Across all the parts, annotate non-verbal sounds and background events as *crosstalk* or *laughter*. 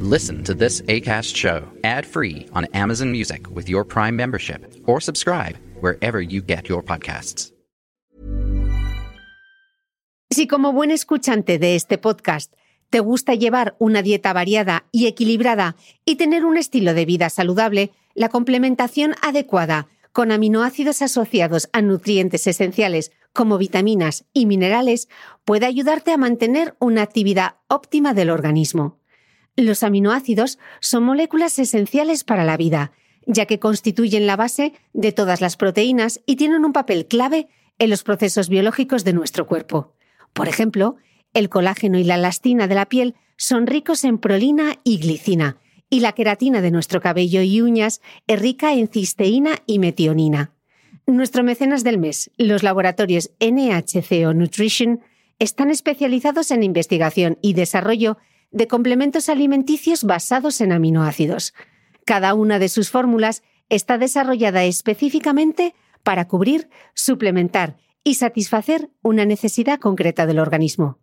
Listen to this ACAST show ad free on Amazon Music with your Prime membership or subscribe wherever you get your podcasts. Si como buen escuchante de este podcast te gusta llevar una dieta variada y equilibrada y tener un estilo de vida saludable, la complementación adecuada con aminoácidos asociados a nutrientes esenciales como vitaminas y minerales puede ayudarte a mantener una actividad óptima del organismo. Los aminoácidos son moléculas esenciales para la vida, ya que constituyen la base de todas las proteínas y tienen un papel clave en los procesos biológicos de nuestro cuerpo. Por ejemplo, el colágeno y la elastina de la piel son ricos en prolina y glicina, y la queratina de nuestro cabello y uñas es rica en cisteína y metionina. Nuestro mecenas del mes, los laboratorios NHCO Nutrition, están especializados en investigación y desarrollo de complementos alimenticios basados en aminoácidos. Cada una de sus fórmulas está desarrollada específicamente para cubrir, suplementar y satisfacer una necesidad concreta del organismo.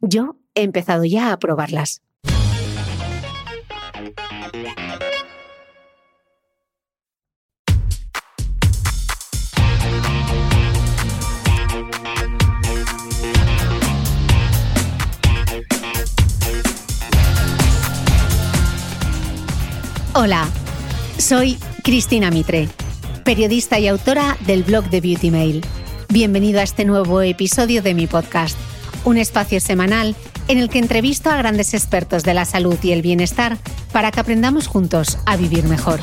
Yo he empezado ya a probarlas. Hola, soy Cristina Mitre, periodista y autora del blog de Beauty Mail. Bienvenido a este nuevo episodio de mi podcast, un espacio semanal en el que entrevisto a grandes expertos de la salud y el bienestar para que aprendamos juntos a vivir mejor.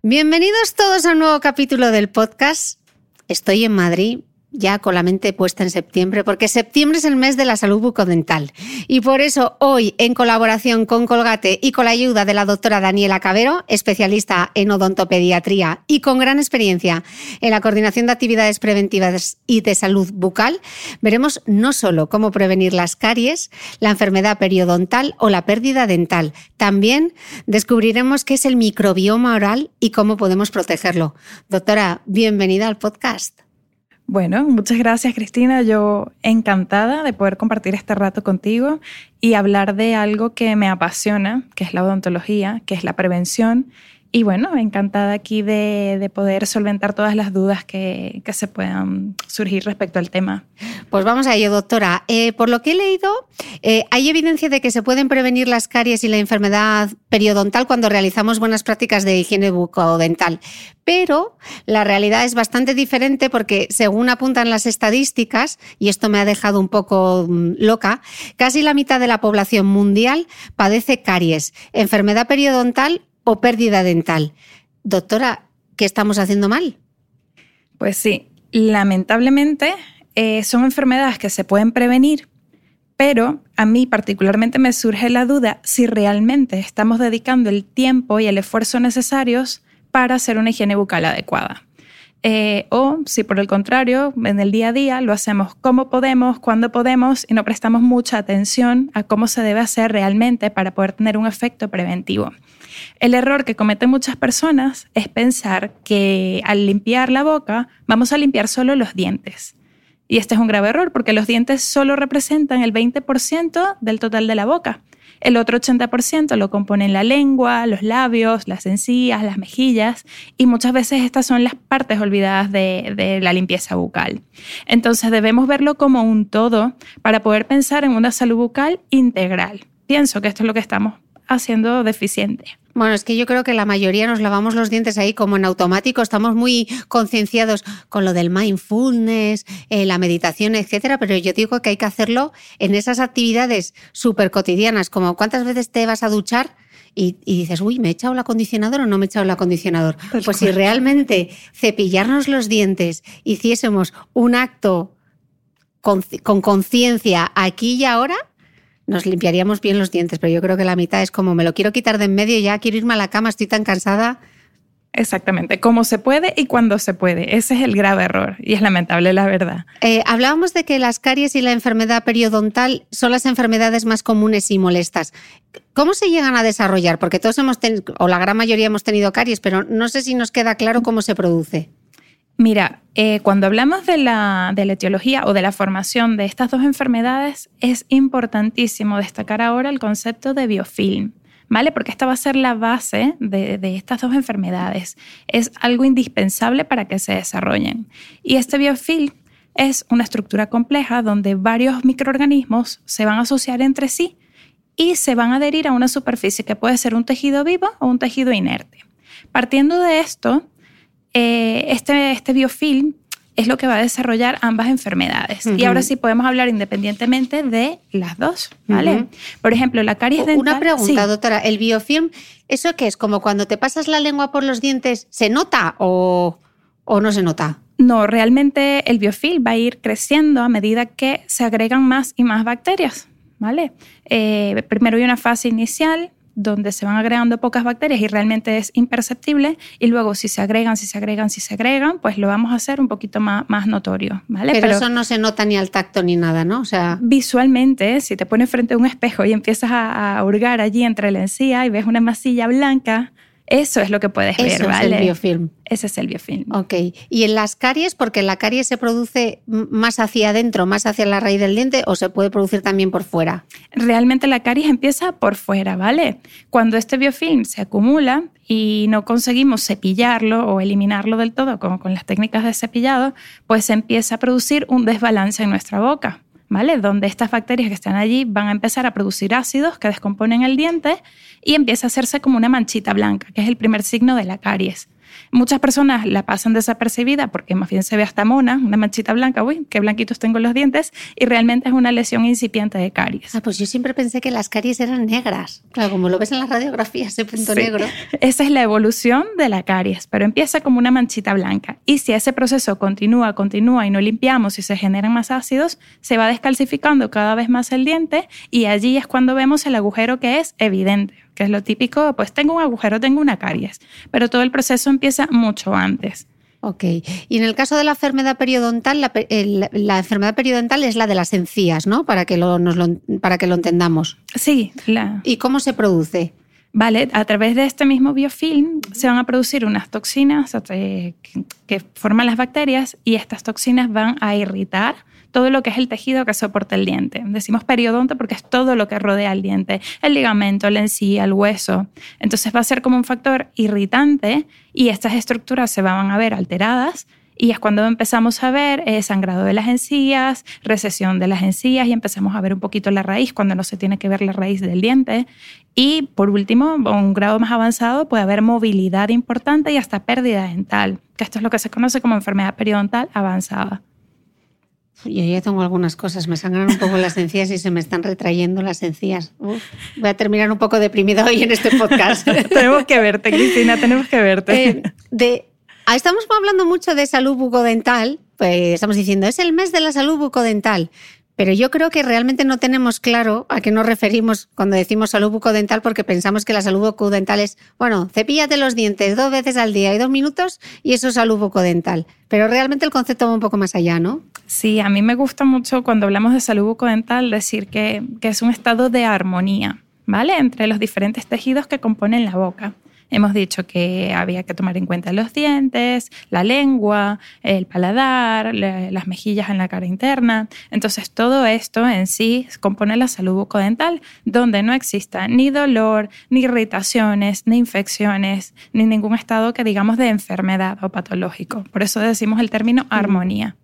Bienvenidos todos a un nuevo capítulo del podcast. Estoy en Madrid ya con la mente puesta en septiembre, porque septiembre es el mes de la salud bucodental. Y por eso hoy, en colaboración con Colgate y con la ayuda de la doctora Daniela Cabero, especialista en odontopediatría y con gran experiencia en la coordinación de actividades preventivas y de salud bucal, veremos no solo cómo prevenir las caries, la enfermedad periodontal o la pérdida dental, también descubriremos qué es el microbioma oral y cómo podemos protegerlo. Doctora, bienvenida al podcast. Bueno, muchas gracias Cristina. Yo encantada de poder compartir este rato contigo y hablar de algo que me apasiona, que es la odontología, que es la prevención y bueno, encantada aquí de, poder solventar todas las dudas que, se puedan surgir respecto al tema. Pues vamos a ello, doctora. Eh, por lo que he leído, eh, hay evidencia de que se pueden prevenir las caries y la enfermedad periodontal cuando realizamos buenas prácticas de higiene bucodental. Pero la realidad es bastante diferente porque, según apuntan las estadísticas, y esto me ha dejado un poco mm, loca, casi la mitad de la población mundial padece caries, enfermedad periodontal o pérdida dental. Doctora, ¿qué estamos haciendo mal? Pues sí, lamentablemente eh, son enfermedades que se pueden prevenir, pero a mí particularmente me surge la duda si realmente estamos dedicando el tiempo y el esfuerzo necesarios para hacer una higiene bucal adecuada. Eh, o si por el contrario, en el día a día lo hacemos como podemos, cuando podemos y no prestamos mucha atención a cómo se debe hacer realmente para poder tener un efecto preventivo. El error que cometen muchas personas es pensar que al limpiar la boca vamos a limpiar solo los dientes. Y este es un grave error porque los dientes solo representan el 20% del total de la boca. El otro 80% lo componen la lengua, los labios, las encías, las mejillas y muchas veces estas son las partes olvidadas de, de, la limpieza bucal. Entonces debemos verlo como un todo para poder pensar en una salud bucal integral. Pienso que esto es lo que estamos haciendo deficiente. Bueno, es que yo creo que la mayoría nos lavamos los dientes ahí como en automático, estamos muy concienciados con lo del mindfulness, eh, la meditación, etcétera, pero yo digo que hay que hacerlo en esas actividades súper cotidianas, como cuántas veces te vas a duchar y, dices, uy, ¿me he echado el acondicionador o no me he echado el acondicionador? pues si realmente cepillarnos los dientes hiciésemos un acto con conciencia aquí y ahora, nos limpiaríamos bien los dientes, pero yo creo que la mitad es como me lo quiero quitar de en medio, ya quiero irme a la cama, estoy tan cansada. Exactamente, como se puede y cuando se puede. Ese es el grave error y es lamentable la verdad. Eh, hablábamos de que las caries y la enfermedad periodontal son las enfermedades más comunes y molestas. ¿Cómo se llegan a desarrollar? Porque todos hemos tenido, o la gran mayoría hemos tenido caries, pero no sé si nos queda claro cómo se produce. Mira, eh, cuando hablamos de la, de la etiología o de la formación de estas dos enfermedades, es importantísimo destacar ahora el concepto de biofilm. ¿Vale? Porque esta va a ser la base de, de, estas dos enfermedades. Es algo indispensable para que se desarrollen. Y este biofilm es una estructura compleja donde varios microorganismos se van a asociar entre sí y se van a adherir a una superficie que puede ser un tejido vivo o un tejido inerte. Partiendo de esto, eh, este, este biofilm es lo que va a desarrollar ambas enfermedades. Y ahora sí podemos hablar independientemente de las dos, ¿vale? Por ejemplo, la caries dental... Una pregunta, doctora. ¿El biofilm, eso qué es? ¿Como cuando te pasas la lengua por los dientes, se nota o, o no se nota? No, realmente el biofilm va a ir creciendo a medida que se agregan más y más bacterias, ¿vale? Eh, primero hay una fase inicial donde se van agregando pocas bacterias y realmente es imperceptible y luego si se agregan, si se agregan, si se agregan, pues lo vamos a hacer un poquito más, más notorio, ¿vale? Pero, eso no se nota ni al tacto ni nada, ¿no? O sea... Visualmente, si te pones frente a un espejo y empiezas a, a hurgar allí entre la encía y ves una masilla blanca, eso es lo que puedes ver, ¿vale? Es el biofilm. Ese es el biofilm. Ok. ¿Y en las caries, porque la caries se produce más hacia adentro, más hacia la raíz del diente, o se puede producir también por fuera? Realmente la caries empieza por fuera, ¿vale? Cuando este biofilm se acumula y no conseguimos cepillarlo o eliminarlo del todo, como con las técnicas de cepillado, pues se empieza a producir un desbalance en nuestra boca. ¿Vale? Donde estas bacterias que están allí van a empezar a producir ácidos que descomponen el diente y empieza a hacerse como una manchita blanca, que es el primer signo de la caries. Muchas personas la pasan desapercibida porque más bien se ve hasta mona, una manchita blanca, uy, qué blanquitos tengo los dientes, y realmente es una lesión incipiente de caries. Ah, pues yo siempre pensé que las caries eran negras. Claro, como lo ves en las radiografías, ese punto negro. Esa es la evolución de la caries, pero empieza como una manchita blanca. Y si ese proceso continúa, continúa y no limpiamos y se generan más ácidos, se va descalcificando cada vez más el diente y allí es cuando vemos el agujero que es evidente que es lo típico, pues tengo un agujero, tengo una caries, pero todo el proceso empieza mucho antes. Ok. Y en el caso de la enfermedad periodontal, la, enfermedad periodontal es la de las encías, ¿no? Para que lo, para que lo entendamos. Sí. ¿Y cómo se produce? Vale, a través de este mismo biofilm se van a producir unas toxinas que forman las bacterias y estas toxinas van a irritar todo lo que es el tejido que soporta el diente. Decimos periodonto porque es todo lo que rodea el diente, el ligamento, la encía, el hueso. Entonces va a ser como un factor irritante y estas estructuras se van a ver alteradas y es cuando empezamos a ver eh, sangrado de las encías, recesión de las encías y empezamos a ver un poquito la raíz cuando no se tiene que ver la raíz del diente. Y por último, un grado más avanzado puede haber movilidad importante y hasta pérdida dental, que esto es lo que se conoce como enfermedad periodontal avanzada. Yo ya tengo algunas cosas, me sangran un poco las encías y se me están retrayendo las encías. voy a terminar un poco deprimida hoy en este podcast. *laughs* tenemos que verte, Cristina, tenemos que verte. Eh, de, ah, estamos hablando mucho de salud bucodental, pues estamos diciendo, es el mes de la salud bucodental. Pero yo creo que realmente no tenemos claro a qué nos referimos cuando decimos salud bucodental, porque pensamos que la salud bucodental es, bueno, cepíllate los dientes dos veces al día y dos minutos y eso es salud bucodental. Pero realmente el concepto va un poco más allá, ¿no? Sí, a mí me gusta mucho cuando hablamos de salud bucodental decir que, que es un estado de armonía, ¿vale? Entre los diferentes tejidos que componen la boca. Hemos dicho que había que tomar en cuenta los dientes, la lengua, el paladar, las mejillas en la cara interna. Entonces, todo esto en sí compone la salud bucodental, donde no exista ni dolor, ni irritaciones, ni infecciones, ni ningún estado que digamos de enfermedad o patológico. Por eso decimos el término armonía.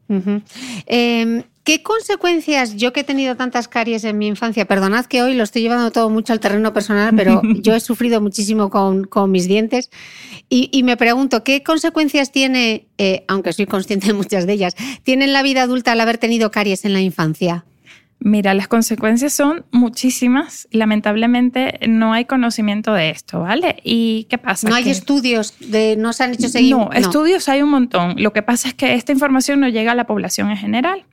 ¿Qué consecuencias, yo que he tenido tantas caries en mi infancia, perdonad que hoy lo estoy llevando todo mucho al terreno personal, pero *laughs* yo he sufrido muchísimo con, mis dientes y, me pregunto, ¿qué consecuencias tiene, eh, aunque soy consciente de muchas de ellas, tiene en la vida adulta al haber tenido caries en la infancia? Mira, las consecuencias son muchísimas. Lamentablemente no hay conocimiento de esto, ¿vale? ¿Y qué pasa? No hay estudios, de, no se han hecho seguimiento. no, estudios hay un montón. Lo que pasa es que esta información no llega a la población en general.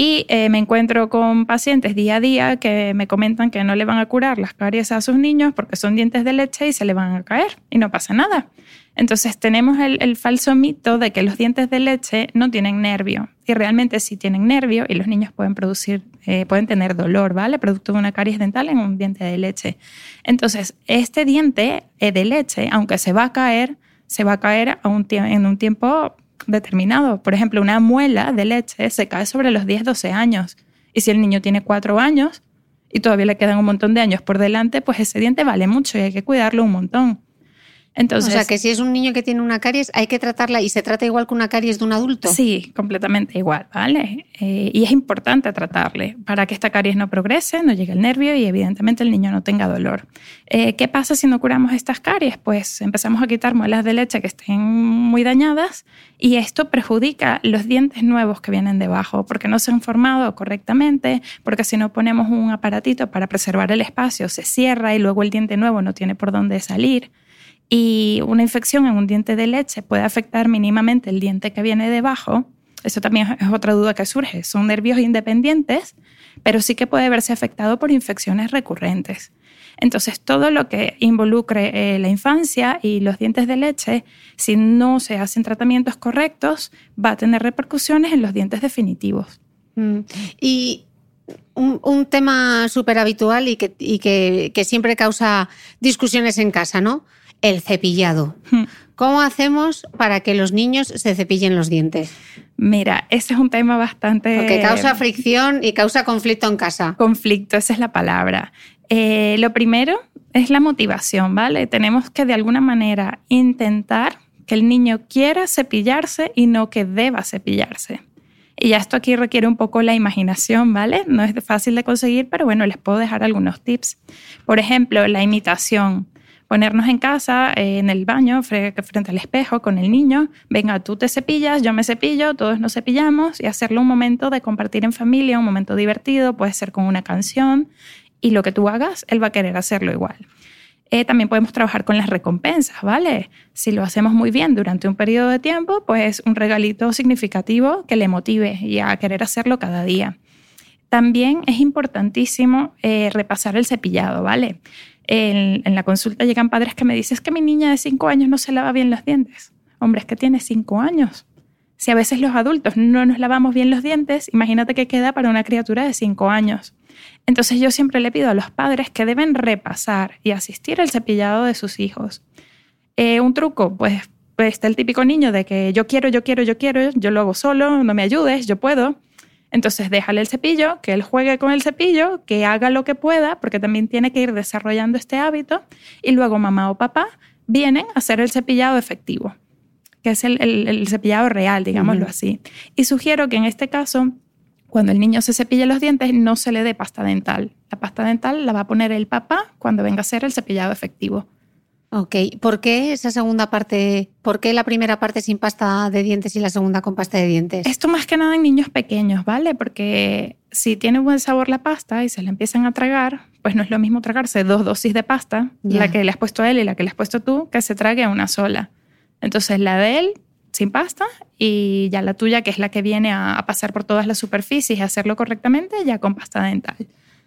Y eh, me encuentro con pacientes día a día que me comentan que no le van a curar las caries a sus niños porque son dientes de leche y se le van a caer y no pasa nada. Entonces tenemos el, falso mito de que los dientes de leche no tienen nervio y realmente sí tienen nervio y los niños pueden producir, eh, pueden tener dolor, ¿vale? Producto de una caries dental en un diente de leche. Entonces este diente eh, de leche, aunque se va a caer, se va a caer en un tiempo determinado. Por ejemplo, una muela de leche se cae sobre los 10, 12 años. Y si el niño tiene 4 años y todavía le quedan un montón de años por delante, pues ese diente vale mucho y hay que cuidarlo un montón. Entonces, o sea, que si es un niño que tiene una caries, hay que tratarla y se trata igual que una caries de un adulto. Sí, completamente igual, ¿vale? Eh, y es importante tratarle para que esta caries no progrese, no llegue al nervio y evidentemente el niño no tenga dolor. Eh, ¿Qué pasa si no curamos estas caries? Pues empezamos a quitar muelas de leche que estén muy dañadas y esto perjudica los dientes nuevos que vienen debajo porque no se han formado correctamente, porque si no ponemos un aparatito para preservar el espacio, se cierra y luego el diente nuevo no tiene por dónde salir. Y una infección en un diente de leche puede afectar mínimamente el diente que viene debajo. Eso también es otra duda que surge. Son nervios independientes, pero sí que puede verse afectado por infecciones recurrentes. Entonces, todo lo que involucre eh, la infancia y los dientes de leche, si no se hacen tratamientos correctos, va a tener repercusiones en los dientes definitivos. Mm. Y un, tema súper habitual y, que, y que, que siempre causa discusiones en casa, ¿no? El cepillado. Hmm. ¿Cómo hacemos para que los niños se cepillen los dientes? Mira, ese es un tema bastante... Porque causa fricción y causa conflicto en casa. Conflicto, esa es la palabra. Eh, lo primero es la motivación, ¿vale? Tenemos que de alguna manera intentar que el niño quiera cepillarse y no que deba cepillarse. Y ya esto aquí requiere un poco la imaginación, ¿vale? No es fácil de conseguir, pero bueno, les puedo dejar algunos tips. Por ejemplo, la imitación ponernos en casa, eh, en el baño, frente al espejo con el niño, venga, tú te cepillas, yo me cepillo, todos nos cepillamos y hacerlo un momento de compartir en familia, un momento divertido, puede ser con una canción y lo que tú hagas, él va a querer hacerlo igual. Eh, también podemos trabajar con las recompensas, ¿vale? Si lo hacemos muy bien durante un periodo de tiempo, pues un regalito significativo que le motive y a querer hacerlo cada día. También es importantísimo eh, repasar el cepillado, ¿vale? En, la consulta llegan padres que me dicen, que mi niña de 5 años no se lava bien los dientes. Hombre, es que tiene 5 años. Si a veces los adultos no nos lavamos bien los dientes, imagínate qué queda para una criatura de 5 años. Entonces yo siempre le pido a los padres que deben repasar y asistir al cepillado de sus hijos. Eh, un truco, pues, pues está el típico niño de que yo quiero, yo quiero, yo quiero, yo lo hago solo, no me ayudes, yo puedo. Entonces déjale el cepillo, que él juegue con el cepillo, que haga lo que pueda, porque también tiene que ir desarrollando este hábito, y luego mamá o papá vienen a hacer el cepillado efectivo, que es el, cepillado real, digámoslo así. Y sugiero que en este caso, cuando el niño se cepille los dientes, no se le dé pasta dental. La pasta dental la va a poner el papá cuando venga a hacer el cepillado efectivo. Ok, ¿por qué esa segunda parte, por qué la primera parte sin pasta de dientes y la segunda con pasta de dientes? Esto más que nada en niños pequeños, ¿vale? Porque si tiene buen sabor la pasta y se la empiezan a tragar, pues no es lo mismo tragarse dos dosis de pasta, la que le has puesto a él y la que le has puesto tú, que se trague a una sola. Entonces la de él sin pasta y ya la tuya, que es la que viene a, a pasar por todas las superficies y hacerlo correctamente, ya con pasta dental.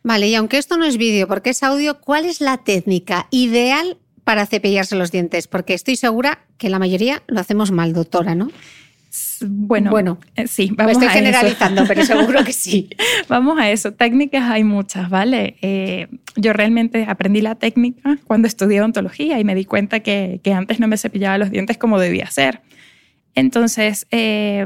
Vale, y aunque esto no es vídeo, porque es audio, ¿cuál es la técnica ideal para cepillarse los dientes? Porque estoy segura que la mayoría lo hacemos mal, doctora, ¿no? Bueno, bueno eh, sí, vamos estoy generalizando, pero seguro que sí. *laughs* vamos a eso. Técnicas hay muchas, ¿vale? Eh, yo realmente aprendí la técnica cuando estudié odontología y me di cuenta que, que antes no me cepillaba los dientes como debía ser. Entonces, eh,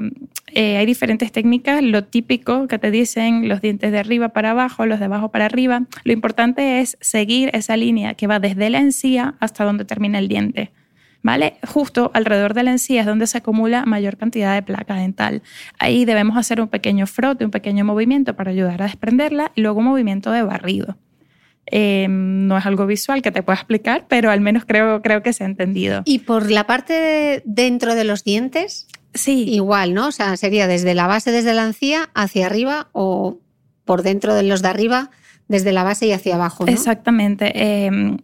eh, hay diferentes técnicas. Lo típico que te dicen los dientes de arriba para abajo, los de abajo para arriba. Lo importante es seguir esa línea que va desde la encía hasta donde termina el diente. ¿Vale? Justo alrededor de la encía es donde se acumula mayor cantidad de placa dental. Ahí debemos hacer un pequeño frote, un pequeño movimiento para ayudar a desprenderla y luego un movimiento de barrido. Em, no es algo visual que te pueda explicar, pero al menos creo, creo que se ha entendido. ¿Y por la parte dentro de los dientes? Sí. Igual, ¿no? O sea, sería desde la base, desde la encía, hacia arriba o por dentro de los de arriba, desde la base y hacia abajo. ¿no? Exactamente. Em,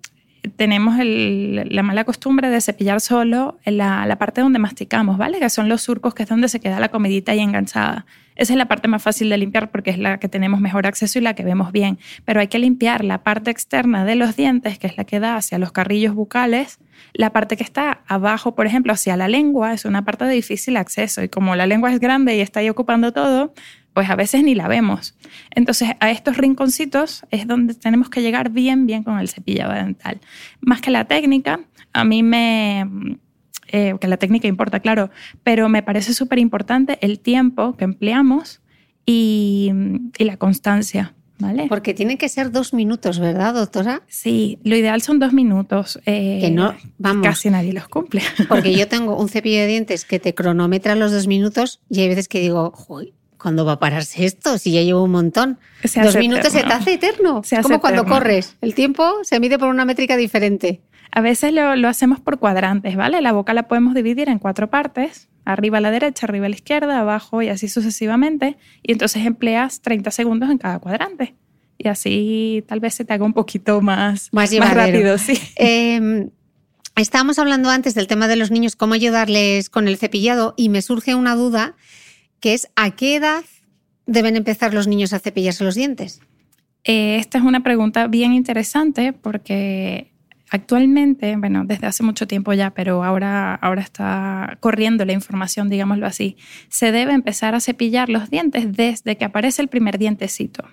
tenemos la mala costumbre de cepillar solo la, la, parte donde masticamos, ¿vale? Que son los surcos, que es donde se queda la comidita ahí enganchada. Esa es la parte más fácil de limpiar porque es la que tenemos mejor acceso y la que vemos bien. Pero hay que limpiar la parte externa de los dientes, que es la que da hacia los carrillos bucales. La parte que está abajo, por ejemplo, hacia la lengua, es una parte de difícil acceso. Y como la lengua es grande y está ahí ocupando todo, pues a veces ni la vemos. Entonces, a estos rinconcitos es donde tenemos que llegar bien, bien con el cepillado dental. Más que la técnica, a mí me eh, que la técnica importa, claro, pero me parece súper importante el tiempo que empleamos y, y la constancia. ¿Vale? Porque tienen que ser dos minutos, ¿verdad, doctora? Sí, lo ideal son dos minutos. Eh, que no, vamos. Casi nadie los cumple. *laughs* Porque yo tengo un cepillo de dientes que te cronometra los dos minutos y hay veces que digo, ¿cuándo va a pararse esto? Si ya llevo un montón. Dos minutos se te hace eterno. Se como cuando corres. El tiempo se mide por una métrica diferente. A veces lo, lo, hacemos por cuadrantes, ¿vale? La boca la podemos dividir en cuatro partes. Arriba a la derecha, arriba a la izquierda, abajo y así sucesivamente. Y entonces empleas 30 segundos en cada cuadrante. Y así tal vez se te haga un poquito más, más, más rápido. Sí. *laughs* Eh, estábamos hablando antes del tema de los niños, cómo ayudarles con el cepillado y me surge una duda que es ¿a qué edad deben empezar los niños a cepillarse los dientes? Eh, esta es una pregunta bien interesante porque actualmente, bueno, desde hace mucho tiempo ya, pero ahora, ahora está corriendo la información, digámoslo así, se debe empezar a cepillar los dientes desde que aparece el primer dientecito.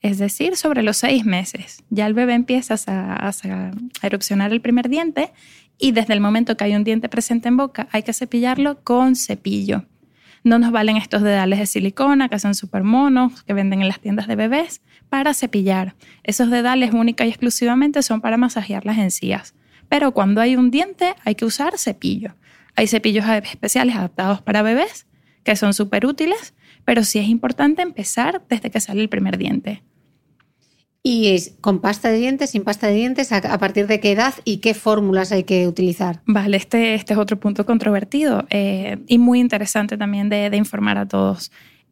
Es decir, sobre los seis meses. Ya el bebé empieza a, a, erupcionar el primer diente y desde el momento que hay un diente presente en boca hay que cepillarlo con cepillo. No nos valen estos dedales de silicona que son súper monos, que venden en las tiendas de bebés, para cepillar. Esos dedales única y exclusivamente son para masajear las encías. Pero cuando hay un diente hay que usar cepillo. Hay cepillos especiales adaptados para bebés que son súper útiles, pero sí es importante empezar desde que sale el primer diente. ¿Y es con pasta de dientes, sin pasta de dientes? ¿A partir de qué edad y qué fórmulas hay que utilizar? Vale, este, este es otro punto controvertido eh, y muy interesante también de, de informar a todos.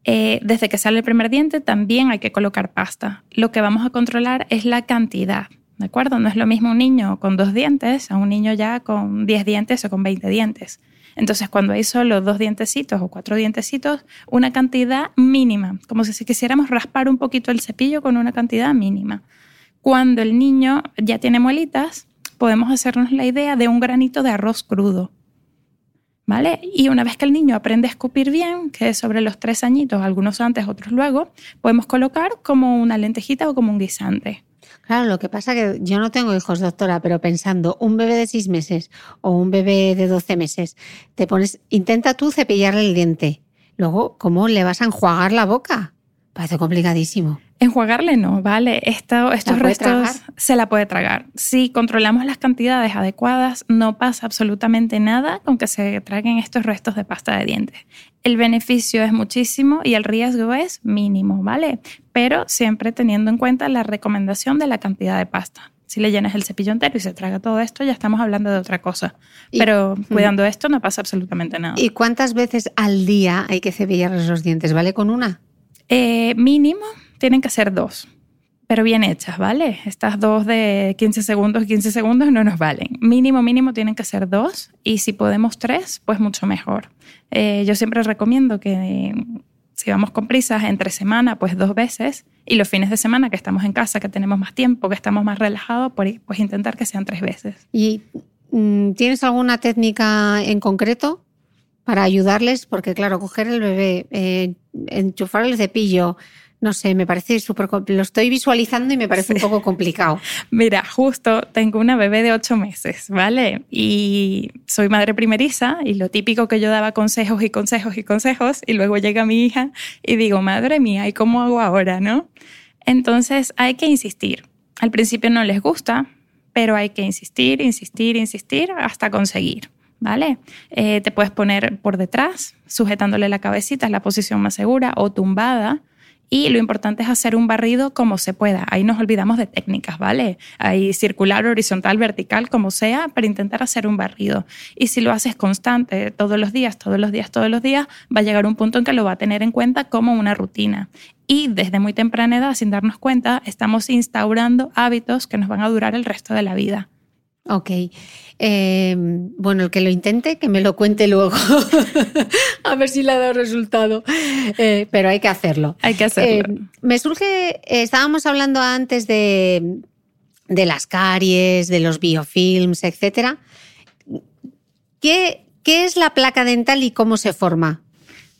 Eh, desde que sale el primer diente también hay que colocar pasta. Lo que vamos a controlar es la cantidad, ¿de acuerdo? No es lo mismo un niño con dos dientes a un niño ya con 10 dientes o con 20 dientes. Entonces, cuando hay solo dos dientecitos o cuatro dientecitos, una cantidad mínima, como si quisiéramos raspar un poquito el cepillo con una cantidad mínima. Cuando el niño ya tiene muelitas, podemos hacernos la idea de un granito de arroz crudo. ¿Vale? Y una vez que el niño aprende a escupir bien, que es sobre los tres añitos, algunos antes, otros luego, podemos colocar como una lentejita o como un guisante. Claro, lo que pasa que yo no tengo hijos, doctora, pero pensando, un bebé de seis meses o un bebé de doce meses, te pones, intenta tú cepillarle el diente. Luego, ¿cómo le vas a enjuagar la boca? Parece complicadísimo. Enjuagarle no, ¿vale? Esto, estos restos se la puede tragar. Si controlamos las cantidades adecuadas, no pasa absolutamente nada con que se traguen estos restos de pasta de dientes. El beneficio es muchísimo y el riesgo es mínimo, ¿vale? Pero siempre teniendo en cuenta la recomendación de la cantidad de pasta. Si le llenas el cepillo entero y se traga todo esto, ya estamos hablando de otra cosa. Pero cuidando esto no pasa absolutamente nada. ¿Y cuántas veces al día hay que cepillar los dientes? ¿Vale con una? Eh, mínimo tienen que ser dos, pero bien hechas, ¿vale? Estas dos de 15 segundos, 15 segundos no nos valen. Mínimo, mínimo tienen que ser dos y si podemos tres, pues mucho mejor. Eh, yo siempre recomiendo que si vamos con prisas entre semana, pues dos veces y los fines de semana que estamos en casa, que tenemos más tiempo, que estamos más relajados, pues intentar que sean tres veces. ¿Y mm, tienes alguna técnica en concreto? para ayudarles, porque claro, coger el bebé, eh, enchufar el cepillo, no sé, me parece súper... Lo estoy visualizando y me parece un poco complicado. *laughs* Mira, justo tengo una bebé de ocho meses, ¿vale? Y soy madre primeriza y lo típico que yo daba consejos y consejos y consejos y luego llega mi hija y digo, madre mía, ¿y cómo hago ahora, no? Entonces hay que insistir. Al principio no les gusta, pero hay que insistir, insistir, insistir hasta conseguir. ¿vale? Eh, te puedes poner por detrás, sujetándole la cabecita, es la posición más segura, o tumbada. Y lo importante es hacer un barrido como se pueda. Ahí nos olvidamos de técnicas, ¿vale? Ahí circular, horizontal, vertical, como sea, para intentar hacer un barrido. Y si lo haces constante, todos los días, todos los días, todos los días, va a llegar un punto en que lo va a tener en cuenta como una rutina. Y desde muy temprana edad, sin darnos cuenta, estamos instaurando hábitos que nos van a durar el resto de la vida. Ok. Eh, bueno, el que lo intente, que me lo cuente luego. *laughs* a ver si le ha dado resultado. Eh, pero hay que hacerlo. Hay que hacerlo. Eh, me surge, estábamos hablando antes de, de, las caries, de los biofilms, etc. ¿Qué, ¿Qué es la placa dental y cómo se forma?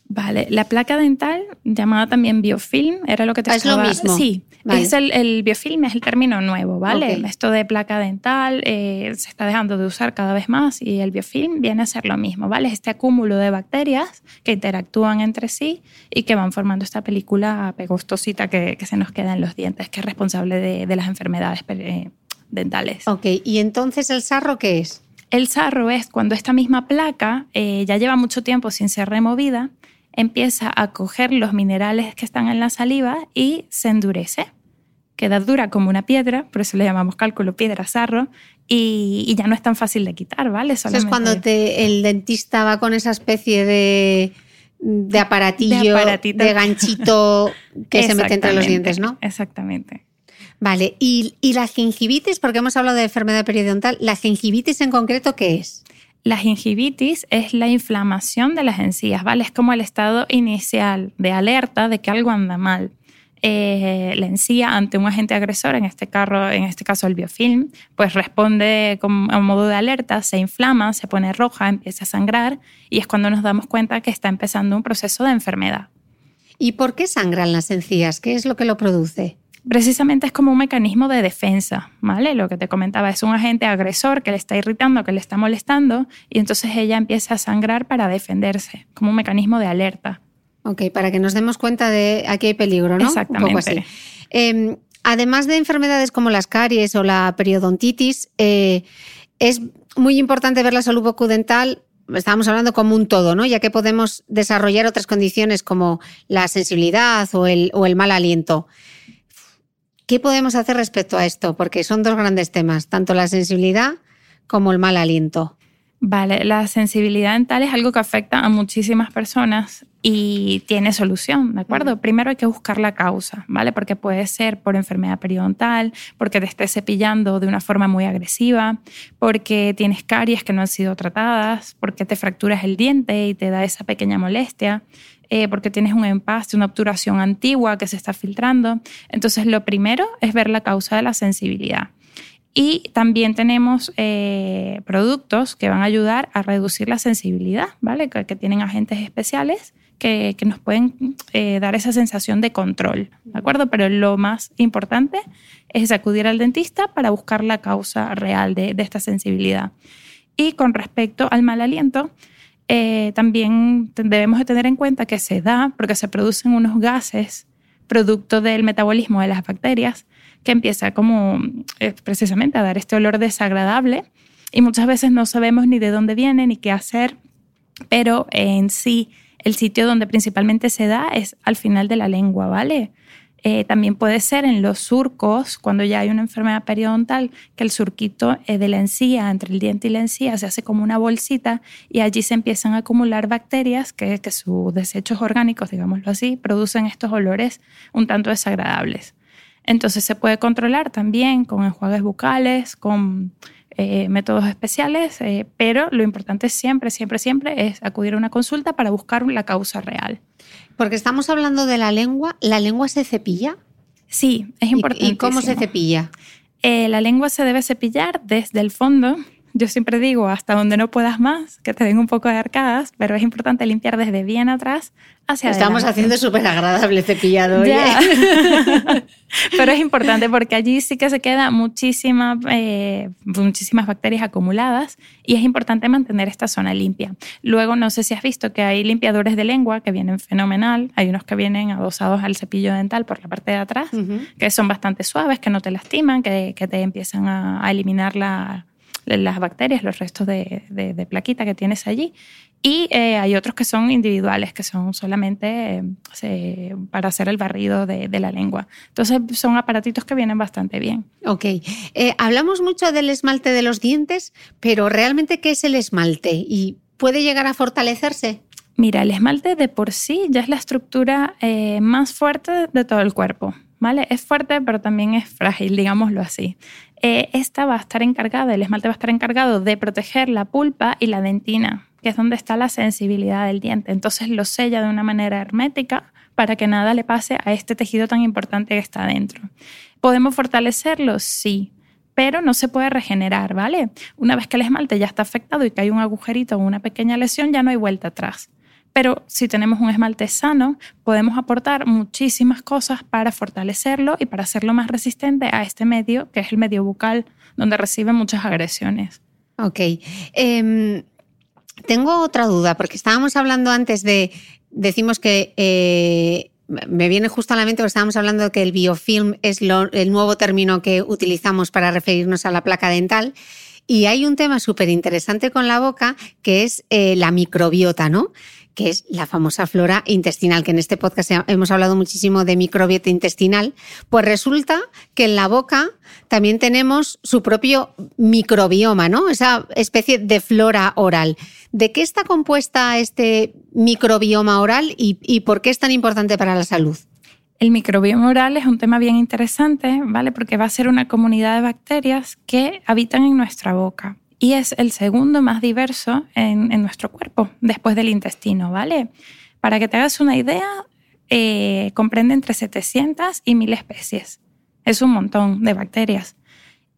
Vale, la placa dental, llamada también biofilm, era lo que te ah, Es lo mismo. Sí, es el, biofilm es el término nuevo, ¿vale? Esto de placa dental eh, se está dejando de usar cada vez más y el biofilm viene a ser lo mismo, ¿vale? Este acúmulo de bacterias que interactúan entre sí y que van formando esta película pegostosita que, se nos queda en los dientes, que es responsable de, las enfermedades eh, dentales. Ok, ¿y entonces el sarro qué es? El sarro es cuando esta misma placa eh, ya lleva mucho tiempo sin ser removida, empieza a coger los minerales que están en la saliva y se endurece. Queda dura como una piedra, por eso le llamamos cálculo piedra sarro, y, ya no es tan fácil de quitar, ¿vale? Eso es cuando el dentista va con esa especie de, de aparatillo, de, ganchito que se mete entre los dientes, ¿no? Exactamente. Vale, ¿Y, ¿Y, la gingivitis? Porque hemos hablado de enfermedad periodontal. ¿La gingivitis en concreto qué es? La gingivitis es la inflamación de las encías, ¿vale? Es como el estado inicial de alerta de que algo anda mal. Eh, la encía ante un agente agresor, en este, en este caso el biofilm, pues responde a un modo de alerta, se inflama, se pone roja, empieza a sangrar y es cuando nos damos cuenta que está empezando un proceso de enfermedad. ¿Y por qué sangran las encías? ¿Qué es lo que lo produce? Precisamente es como un mecanismo de defensa, ¿vale? Lo que te comentaba es un agente agresor que le está irritando, que le está molestando, y entonces ella empieza a sangrar para defenderse, como un mecanismo de alerta. Ok, para que nos demos cuenta de aquí hay peligro, ¿no? Exactamente. Em, además de enfermedades como las caries o la periodontitis, eh, es muy importante ver la salud bucodental estábamos hablando como un todo, ¿no? Ya que podemos desarrollar otras condiciones como la sensibilidad o el, o el mal aliento. ¿Qué podemos hacer respecto a esto? Porque son dos grandes temas, tanto la sensibilidad como el mal aliento. Vale, la sensibilidad dental es algo que afecta a muchísimas personas y tiene solución, ¿de acuerdo? Primero hay que buscar la causa, ¿vale? Porque puede ser por enfermedad periodontal, porque te estés cepillando de una forma muy agresiva, porque tienes caries que no han sido tratadas, porque te fracturas el diente y te da esa pequeña molestia. Eh, porque tienes un empaste, una obturación antigua que se está filtrando. Entonces, lo primero es ver la causa de la sensibilidad. Y también tenemos eh, productos que van a ayudar a reducir la sensibilidad, ¿vale? Que, tienen agentes especiales que, nos pueden eh, dar esa sensación de control, ¿de acuerdo? Pero lo más importante es acudir al dentista para buscar la causa real de, de esta sensibilidad. Y con respecto al mal aliento, eh, también debemos de tener en cuenta que se da porque se producen unos gases producto del metabolismo de las bacterias que empieza como eh, precisamente a dar este olor desagradable y muchas veces no sabemos ni de dónde viene ni qué hacer, pero en sí el sitio donde principalmente se da es al final de la lengua, ¿vale? Eh, también puede ser en los surcos, cuando ya hay una enfermedad periodontal, que el surquito eh, de la encía, entre el diente y la encía, se hace como una bolsita y allí se empiezan a acumular bacterias que, que sus desechos orgánicos, digámoslo así, producen estos olores un tanto desagradables. Entonces se puede controlar también con enjuagues bucales, con eh, métodos especiales, pero lo importante siempre, siempre, siempre es acudir a una consulta para buscar la causa real. Porque estamos hablando de la lengua. ¿La lengua se cepilla? Sí, es importante. ¿Y, cómo se cepilla? Eh, la lengua se debe cepillar desde el fondo. Yo siempre digo hasta donde no puedas más, que te den un poco de arcadas, pero es importante limpiar desde bien atrás Estamos haciendo súper agradable cepillado. *laughs* Pero es importante porque allí sí que se quedan muchísima, eh, muchísimas bacterias acumuladas y es importante mantener esta zona limpia. Luego, no sé si has visto que hay limpiadores de lengua que vienen fenomenal. Hay unos que vienen adosados al cepillo dental por la parte de atrás, que son bastante suaves, que no te lastiman, que, te empiezan a, eliminar las bacterias, los restos de, de, plaquita que tienes allí. Y eh, hay otros que son individuales, que son solamente eh, para hacer el barrido de, la lengua. Entonces son aparatitos que vienen bastante bien. Ok. Eh, hablamos mucho del esmalte de los dientes, pero ¿realmente qué es el esmalte? ¿Y puede llegar a fortalecerse? Mira, el esmalte de por sí ya es la estructura más fuerte de todo el cuerpo. ¿Vale? Es fuerte, pero también es frágil, digámoslo así. esta va a estar encargada, el esmalte va a estar encargado de proteger la pulpa y la dentina que es donde está la sensibilidad del diente. Entonces lo sella de una manera hermética para que nada le pase a este tejido tan importante que está dentro. ¿Podemos fortalecerlo? Sí, pero no se puede regenerar, ¿vale? Una vez que el esmalte ya está afectado y que hay un agujerito o una pequeña lesión, ya no hay vuelta atrás. Pero si tenemos un esmalte sano, podemos aportar muchísimas cosas para fortalecerlo y para hacerlo más resistente a este medio, que es el medio bucal, donde recibe muchas agresiones. Ok. Em, tengo otra duda, porque estábamos hablando antes de, decimos que... Eh, me viene justo a la mente porque estábamos hablando de que el biofilm es el nuevo término que utilizamos para referirnos a la placa dental. Y hay un tema súper interesante con la boca que es eh, la microbiota, ¿no? Que es la famosa flora intestinal, que en este podcast hemos hablado muchísimo de microbiota intestinal, pues resulta que en la boca también tenemos su propio microbioma, ¿no? Esa especie de flora oral. ¿De qué está compuesta este microbioma oral y, y por qué es tan importante para la salud? El microbioma oral es un tema bien interesante, ¿vale? Porque va a ser una comunidad de bacterias que habitan en nuestra boca y es el segundo más diverso en, nuestro cuerpo, después del intestino, ¿vale? Para que te hagas una idea, eh, comprende entre 700 y 1000 especies. Es un montón de bacterias.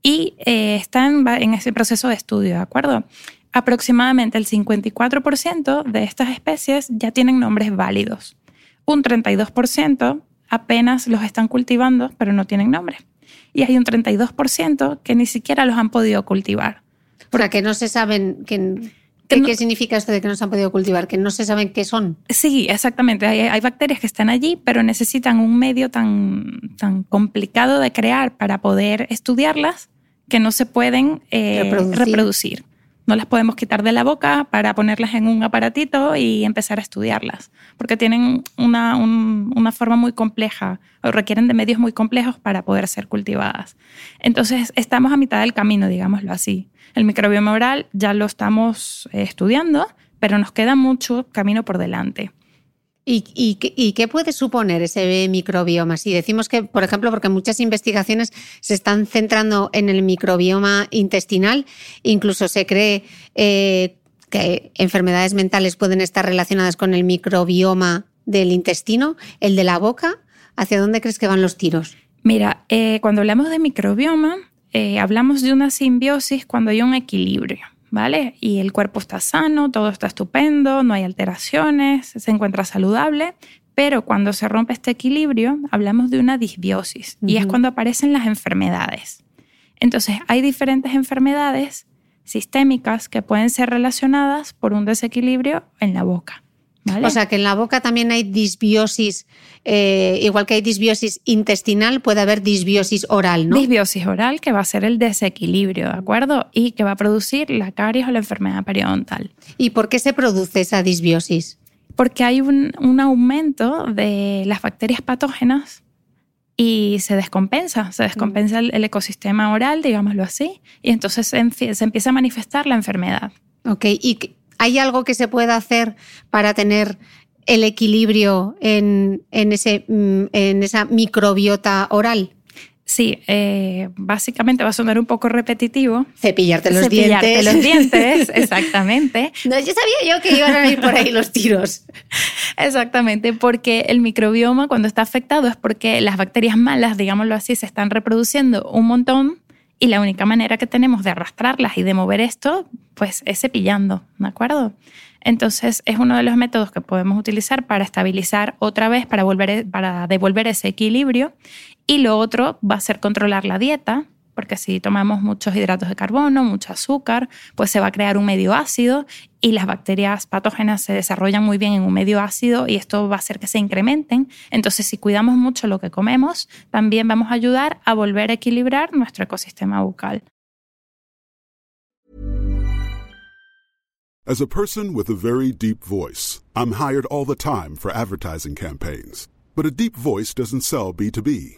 Y eh, están en ese proceso de estudio, ¿de acuerdo? Aproximadamente el 54% de estas especies ya tienen nombres válidos. Un 32% apenas los están cultivando, pero no tienen nombre. Y hay un 32% que ni siquiera los han podido cultivar. O sea, que no se saben que, ¿Qué, significa esto de que no se han podido cultivar? ¿Que no se saben qué son? Sí, exactamente. Hay, bacterias que están allí, pero necesitan un medio tan, tan complicado de crear para poder estudiarlas que no se pueden eh, reproducir. No las podemos quitar de la boca para ponerlas en un aparatito y empezar a estudiarlas, porque tienen una, una forma muy compleja o requieren de medios muy complejos para poder ser cultivadas. Entonces, estamos a mitad del camino, digámoslo así. El microbioma oral ya lo estamos eh, estudiando, pero nos queda mucho camino por delante. ¿Y, qué puede suponer ese microbioma? Si decimos que, por ejemplo, porque muchas investigaciones se están centrando en el microbioma intestinal, incluso se cree eh, que enfermedades mentales pueden estar relacionadas con el microbioma del intestino, el de la boca. ¿Hacia dónde crees que van los tiros? Mira, eh, cuando hablamos de microbioma, eh, hablamos de una simbiosis cuando hay un equilibrio. ¿Vale? Y el cuerpo está sano, todo está estupendo, no hay alteraciones, se encuentra saludable, pero cuando se rompe este equilibrio, hablamos de una disbiosis y es cuando aparecen las enfermedades. Entonces, hay diferentes enfermedades sistémicas que pueden ser relacionadas por un desequilibrio en la boca. O sea que en la boca también hay disbiosis, eh, igual que hay disbiosis intestinal, puede haber disbiosis oral, ¿no? Disbiosis oral que va a ser el desequilibrio, ¿de acuerdo? Y que va a producir la caries o la enfermedad periodontal. ¿Y por qué se produce esa disbiosis? Porque hay un, aumento de las bacterias patógenas y se descompensa, se descompensa el, ecosistema oral, digámoslo así, y entonces se, se empieza a manifestar la enfermedad. Ok, ¿y ¿Hay algo que se pueda hacer para tener el equilibrio en, ese, mm, en esa microbiota oral? Sí, eh, básicamente va a sonar un poco repetitivo. Cepillarte los Cepillarte dientes. los dientes, *laughs* exactamente. No, yo sabía yo que iban a ir por ahí los tiros. Exactamente, porque el microbioma cuando está afectado es porque las bacterias malas, digámoslo así, se están reproduciendo un montón y la única manera que tenemos de arrastrarlas y de mover esto, pues es cepillando, ¿de acuerdo? Entonces es uno de los métodos que podemos utilizar para estabilizar otra vez, para, volver, para devolver ese equilibrio. Y lo otro va a ser controlar la dieta, porque si tomamos muchos hidratos de carbono, mucho azúcar, pues se va a crear un medio ácido y las bacterias patógenas se desarrollan muy bien en un medio ácido y esto va a hacer que se incrementen. Entonces, si cuidamos mucho lo que comemos, también vamos a ayudar a volver a equilibrar nuestro ecosistema bucal. As a person with a very deep voice, I'm hired all the time for advertising campaigns. But a deep voice doesn't sell B2B.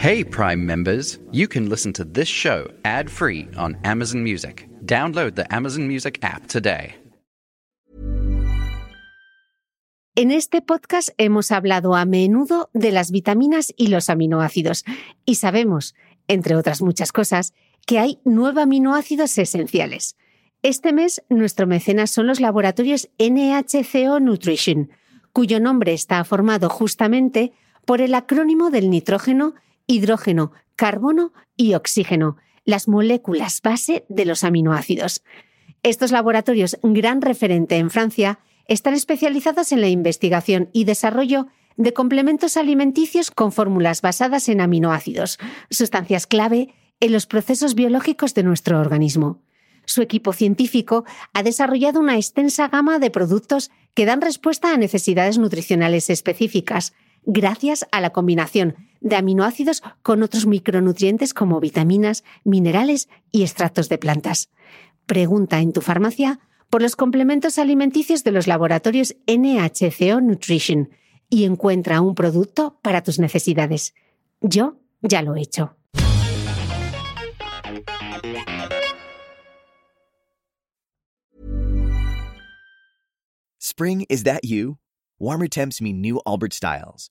Hey, Prime members, you can listen to this show ad free on Amazon Music. Download the Amazon Music app today. En este podcast hemos hablado a menudo de las vitaminas y los aminoácidos y sabemos, entre otras muchas cosas, que hay nueve aminoácidos esenciales. Este mes nuestro mecenas son los laboratorios NHCO Nutrition, cuyo nombre está formado justamente por el acrónimo del nitrógeno, hidrógeno, carbono y oxígeno, las moléculas base de los aminoácidos. Estos laboratorios, gran referente en Francia, están especializados en la investigación y desarrollo de complementos alimenticios con fórmulas basadas en aminoácidos, sustancias clave en los procesos biológicos de nuestro organismo. Su equipo científico ha desarrollado una extensa gama de productos que dan respuesta a necesidades nutricionales específicas, gracias a la combinación de aminoácidos con otros micronutrientes como vitaminas, minerales y extractos de plantas. Pregunta en tu farmacia por los complementos alimenticios de los laboratorios NHCO Nutrition y encuentra un producto para tus necesidades. Yo ya lo he hecho. Spring, is that you? Warmer temps mean new Albert styles.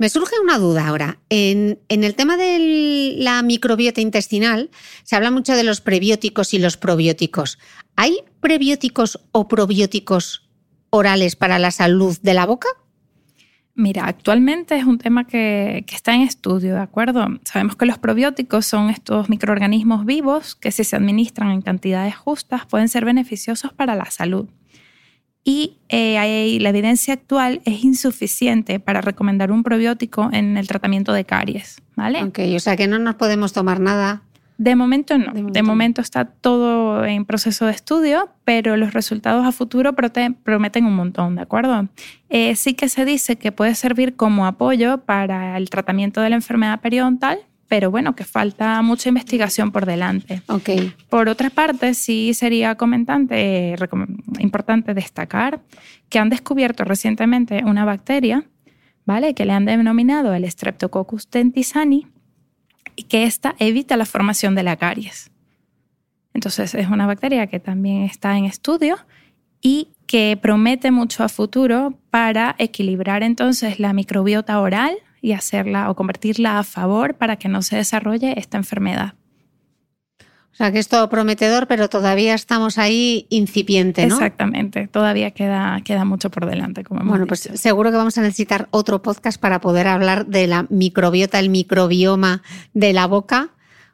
Me surge una duda ahora. En, el tema de la microbiota intestinal se habla mucho de los prebióticos y los probióticos. ¿Hay prebióticos o probióticos orales para la salud de la boca? Mira, actualmente es un tema que, que, está en estudio, ¿de acuerdo? Sabemos que los probióticos son estos microorganismos vivos que si se administran en cantidades justas pueden ser beneficiosos para la salud y eh, la evidencia actual es insuficiente para recomendar un probiótico en el tratamiento de caries, ¿vale? Ok, o sea que no nos podemos tomar nada. De momento no. De momento, de momento está todo en proceso de estudio, pero los resultados a futuro prometen un montón, ¿de acuerdo? Eh, sí que se dice que puede servir como apoyo para el tratamiento de la enfermedad periodontal, pero bueno, que falta mucha investigación por delante. Okay. Por otra parte, sí sería comentante, importante destacar que han descubierto recientemente una bacteria, ¿vale? Que le han denominado el Streptococcus dentisani y que esta evita la formación de la caries. Entonces, es una bacteria que también está en estudio y que promete mucho a futuro para equilibrar entonces la microbiota oral y hacerla o convertirla a favor para que no se desarrolle esta enfermedad. O sea, que es todo prometedor, pero todavía estamos ahí incipiente, ¿no? Exactamente, todavía queda, queda mucho por delante, como hemos Bueno, pues seguro que vamos a necesitar otro podcast para poder hablar de la microbiota, el microbioma de la boca,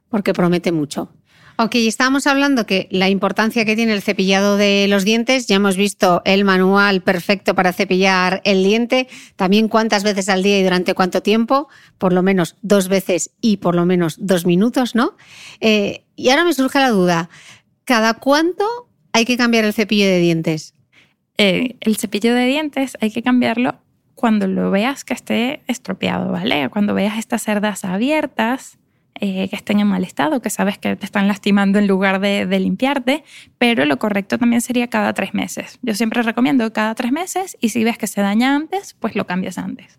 porque promete mucho. Ok, estábamos hablando que la importancia que tiene el cepillado de los dientes, ya hemos visto el manual perfecto para cepillar el diente, también cuántas veces al día y durante cuánto tiempo, por lo menos dos veces y por lo menos dos minutos, ¿no? Eh, y ahora me surge la duda, ¿cada cuánto hay que cambiar el cepillo de dientes? Eh, el cepillo de dientes hay que cambiarlo cuando lo veas que esté estropeado, ¿vale? Cuando veas estas cerdas abiertas, eh, que estén en mal estado, que sabes que te están lastimando en lugar de, de, limpiarte, pero lo correcto también sería cada tres meses. Yo siempre recomiendo cada tres meses y si ves que se daña antes, pues lo cambias antes.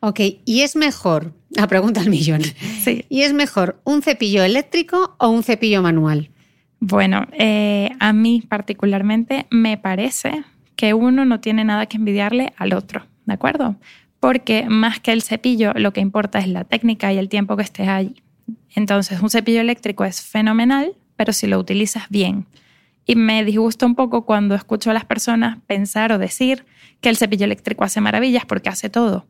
Ok, ¿y es mejor, la pregunta al millón, sí. ¿y es mejor un cepillo eléctrico o un cepillo manual? Bueno, eh, a mí particularmente me parece que uno no tiene nada que envidiarle al otro, ¿de acuerdo? Porque más que el cepillo, lo que importa es la técnica y el tiempo que estés allí. Entonces, un cepillo eléctrico es fenomenal, pero si lo utilizas bien. Y me disgusta un poco cuando escucho a las personas pensar o decir que el cepillo eléctrico hace maravillas porque hace todo.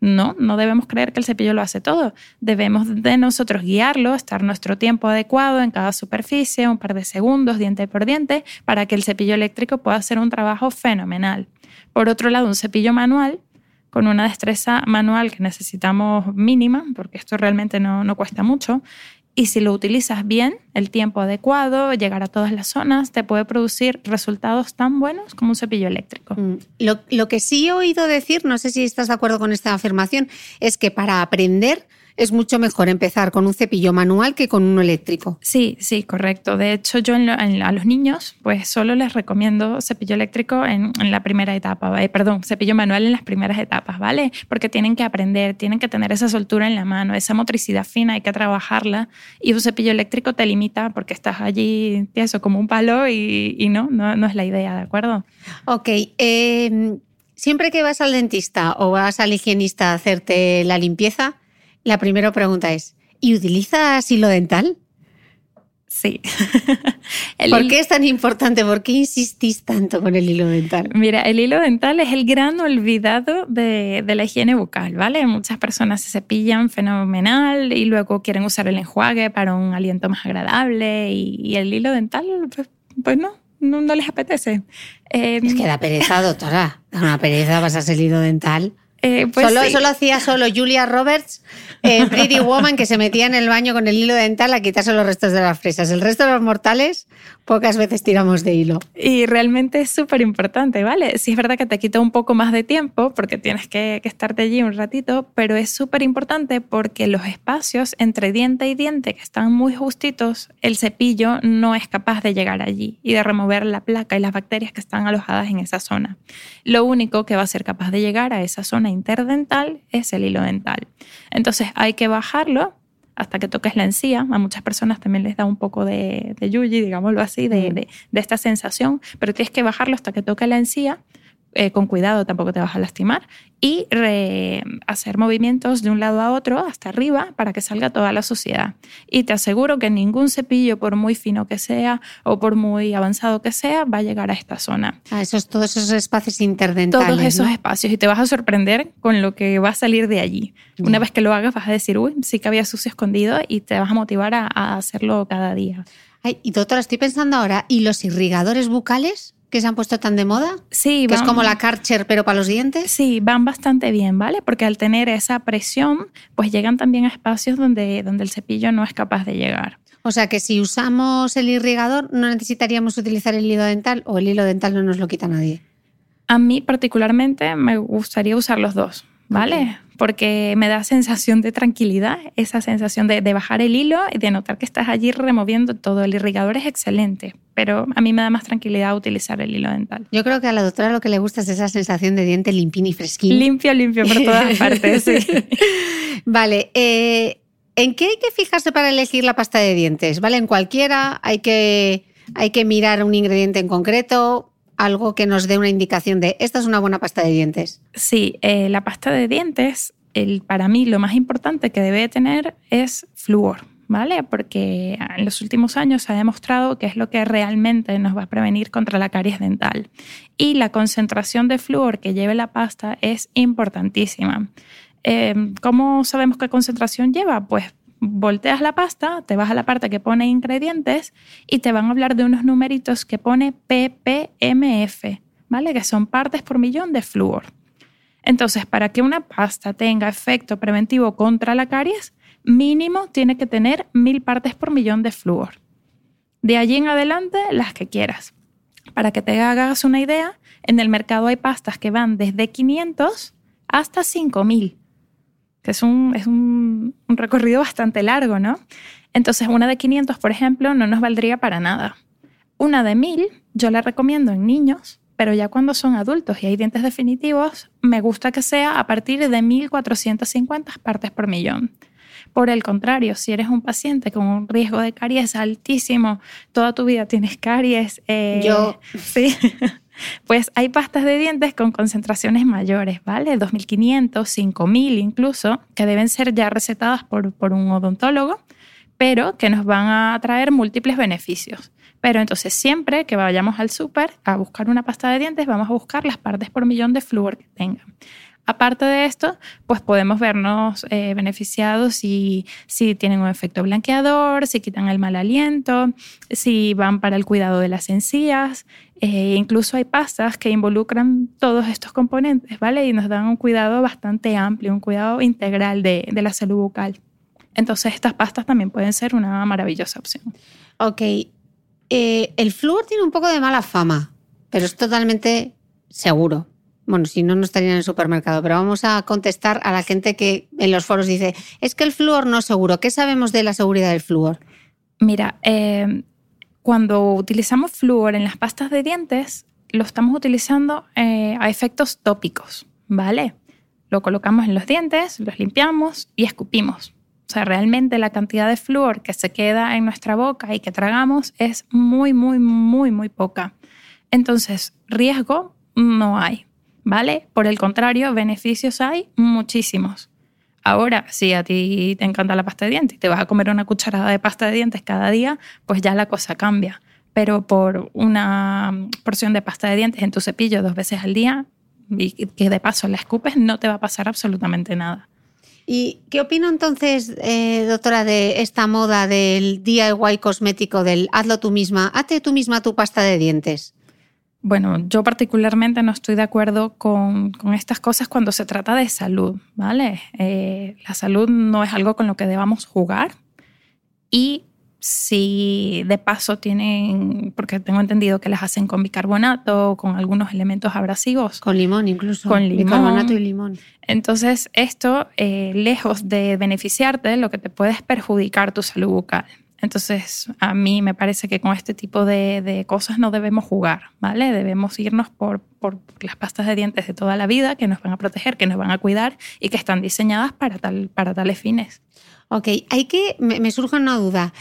No, no debemos creer que el cepillo lo hace todo. Debemos de nosotros guiarlo, estar nuestro tiempo adecuado en cada superficie, un par de segundos, diente por diente, para que el cepillo eléctrico pueda hacer un trabajo fenomenal. Por otro lado, un cepillo manual con una destreza manual que necesitamos mínima, porque esto realmente no, no cuesta mucho, y si lo utilizas bien, el tiempo adecuado, llegar a todas las zonas, te puede producir resultados tan buenos como un cepillo eléctrico. Mm. Lo, lo, que sí he oído decir, no sé si estás de acuerdo con esta afirmación, es que para aprender es mucho mejor empezar con un cepillo manual que con uno eléctrico. Sí, sí, correcto. De hecho, yo a los niños, pues solo les recomiendo cepillo eléctrico en, la primera etapa, eh, perdón, cepillo manual en las primeras etapas, ¿vale? Porque tienen que aprender, tienen que tener esa soltura en la mano, esa motricidad fina, hay que trabajarla. Y un cepillo eléctrico te limita porque estás allí, eso, como un palo y, no, no, es la idea, ¿de acuerdo? Ok. Em, siempre que vas al dentista o vas al higienista a hacerte la limpieza, la primera pregunta es, ¿y utilizas hilo dental? Sí. *laughs* ¿Por qué es tan importante? ¿Por qué insistís tanto con el hilo dental? Mira, el hilo dental es el gran olvidado de, la higiene bucal, ¿vale? Muchas personas se cepillan fenomenal y luego quieren usar el enjuague para un aliento más agradable y, el hilo dental, pues, pues no, no, les apetece. es que da pereza, doctora. Da una pereza pasarse el hilo dental. Eh, pues solo, hacía solo Julia Roberts, eh, *laughs* Pretty Woman, que se metía en el baño con el hilo dental a quitarse los restos de las fresas. El resto de los mortales pocas veces tiramos de hilo. Y realmente es súper importante, ¿vale? Sí es verdad que te quita un poco más de tiempo porque tienes que, que estarte allí un ratito, pero es súper importante porque los espacios entre diente y diente que están muy justitos, el cepillo no es capaz de llegar allí y de remover la placa y las bacterias que están alojadas en esa zona. Lo único que va a ser capaz de llegar a esa zona interdental es el hilo dental. Entonces hay que bajarlo hasta que toques la encía. A muchas personas también les da un poco de, de yuyi, digámoslo así, de, de, de, esta sensación, pero tienes que bajarlo hasta que toque la encía eh, con cuidado, tampoco te vas a lastimar, y hacer movimientos de un lado a otro hasta arriba para que salga toda la suciedad. Y te aseguro que ningún cepillo, por muy fino que sea o por muy avanzado que sea, va a llegar a esta zona. A esos, todos esos espacios interdentales. Todos esos espacios y te vas a sorprender con lo que va a salir de allí. Una vez que lo hagas vas a decir, uy, sí que había sucio escondido y te vas a motivar a, a hacerlo cada día. Ay, y doctora, estoy pensando ahora, ¿y los irrigadores bucales? Que se han puesto tan de moda? Sí. Que es como la Karcher, pero para los dientes. Sí, van bastante bien, ¿vale? Porque al tener esa presión, pues llegan también a espacios donde, donde el cepillo no es capaz de llegar. O sea que si usamos el irrigador, no necesitaríamos utilizar el hilo dental o el hilo dental no nos lo quita nadie. A mí particularmente me gustaría usar los dos, ¿vale? Porque me da sensación de tranquilidad, esa sensación de, bajar el hilo y de notar que estás allí removiendo todo. El irrigador es excelente, pero a mí me da más tranquilidad utilizar el hilo dental. Yo creo que a la doctora lo que le gusta es esa sensación de diente limpín y fresquín. Limpio, limpio por todas *laughs* partes, sí. vale, eh, ¿en qué hay que fijarse para elegir la pasta de dientes? ¿Vale? En cualquiera hay que, hay que mirar un ingrediente en concreto algo que nos dé una indicación de esta es una buena pasta de dientes? Sí, eh, la pasta de dientes, el, para mí lo más importante que debe tener es flúor. ¿Vale? Porque en los últimos años se ha demostrado que es lo que realmente nos va a prevenir contra la caries dental. Y la concentración de flúor que lleve la pasta es importantísima. Eh, ¿Cómo sabemos qué concentración lleva? Pues volteas la pasta, te vas a la parte que pone ingredientes y te van a hablar de unos numeritos que pone ppmf, ¿vale? Que son partes por millón de flúor. Entonces, para que una pasta tenga efecto preventivo contra la caries, mínimo tiene que tener mil partes por millón de flúor. De allí en adelante, las que quieras. Para que te hagas una idea, en el mercado hay pastas que van desde 500 hasta 5000 que es un, es un, recorrido bastante largo, ¿no? Entonces, una de 500, por ejemplo, no nos valdría para nada. Una de 1000 yo la recomiendo en niños, pero ya cuando son adultos y hay dientes definitivos, me gusta que sea a partir de 1450 partes por millón. Por el contrario, si eres un paciente con un riesgo de caries altísimo, toda tu vida tienes caries. Eh, yo. *laughs* Sí. Pues hay pastas de dientes con concentraciones mayores, ¿vale? 2.500, 5.000 incluso, que deben ser ya recetadas por, por un odontólogo, pero que nos van a traer múltiples beneficios. Pero entonces siempre que vayamos al súper a buscar una pasta de dientes, vamos a buscar las partes por millón de flúor que tengan. Aparte de esto, pues podemos vernos eh, beneficiados si, tienen un efecto blanqueador, si quitan el mal aliento, si van para el cuidado de las encías. Eh, incluso hay pastas que involucran todos estos componentes, ¿vale? Y nos dan un cuidado bastante amplio, un cuidado integral de, de la salud bucal. Entonces, estas pastas también pueden ser una maravillosa opción. Ok. Eh, el flúor tiene un poco de mala fama, pero es totalmente seguro. Bueno, si no, no estaría en el supermercado, pero vamos a contestar a la gente que en los foros dice, es que el flúor no es seguro. ¿Qué sabemos de la seguridad del flúor? Mira, eh, cuando utilizamos flúor en las pastas de dientes, lo estamos utilizando eh, a efectos tópicos, ¿vale? Lo colocamos en los dientes, los limpiamos y escupimos. O sea, realmente la cantidad de flúor que se queda en nuestra boca y que tragamos es muy, muy, muy, muy poca. Entonces, riesgo no hay. ¿Vale? Por el contrario, beneficios hay muchísimos. Ahora, si a ti te encanta la pasta de dientes y te vas a comer una cucharada de pasta de dientes cada día, pues ya la cosa cambia. Pero por una porción de pasta de dientes en tu cepillo dos veces al día y que de paso la escupes, no te va a pasar absolutamente nada. ¿Y qué opina entonces, eh, doctora, de esta moda del DIY cosmético, del hazlo tú misma, hazte tú misma tu pasta de dientes? Bueno, yo particularmente no estoy de acuerdo con, estas cosas cuando se trata de salud, ¿vale? Eh, la salud no es algo con lo que debamos jugar y si de paso tienen, porque tengo entendido que las hacen con bicarbonato, con algunos elementos abrasivos. Con limón incluso. Con limón. Bicarbonato y limón. Entonces esto, eh, lejos de beneficiarte, lo que te puede es perjudicar tu salud bucal. Entonces, a mí me parece que con este tipo de, cosas no debemos jugar, ¿vale? Debemos irnos por, las pastas de dientes de toda la vida que nos van a proteger, que nos van a cuidar y que están diseñadas para, tal, para tales fines. Ok, hay que, me, surge una duda.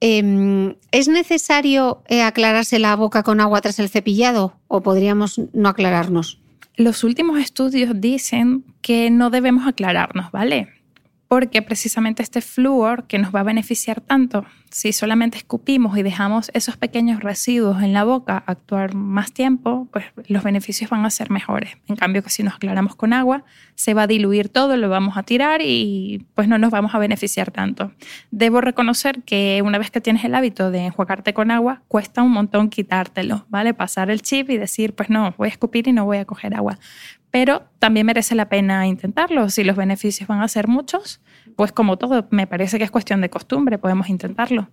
Em, ¿Es necesario eh, aclararse la boca con agua tras el cepillado o podríamos no aclararnos? Los últimos estudios dicen que no debemos aclararnos, ¿vale? Porque precisamente este flúor que nos va a beneficiar tanto, si solamente escupimos y dejamos esos pequeños residuos en la boca actuar más tiempo, pues los beneficios van a ser mejores. En cambio, que si nos aclaramos con agua, se va a diluir todo, lo vamos a tirar y pues no nos vamos a beneficiar tanto. Debo reconocer que una vez que tienes el hábito de enjuagarte con agua, cuesta un montón quitártelo, ¿vale? Pasar el chip y decir, pues no, voy a escupir y no voy a coger agua pero también merece la pena intentarlo. Si los beneficios van a ser muchos, pues como todo, me parece que es cuestión de costumbre, podemos intentarlo.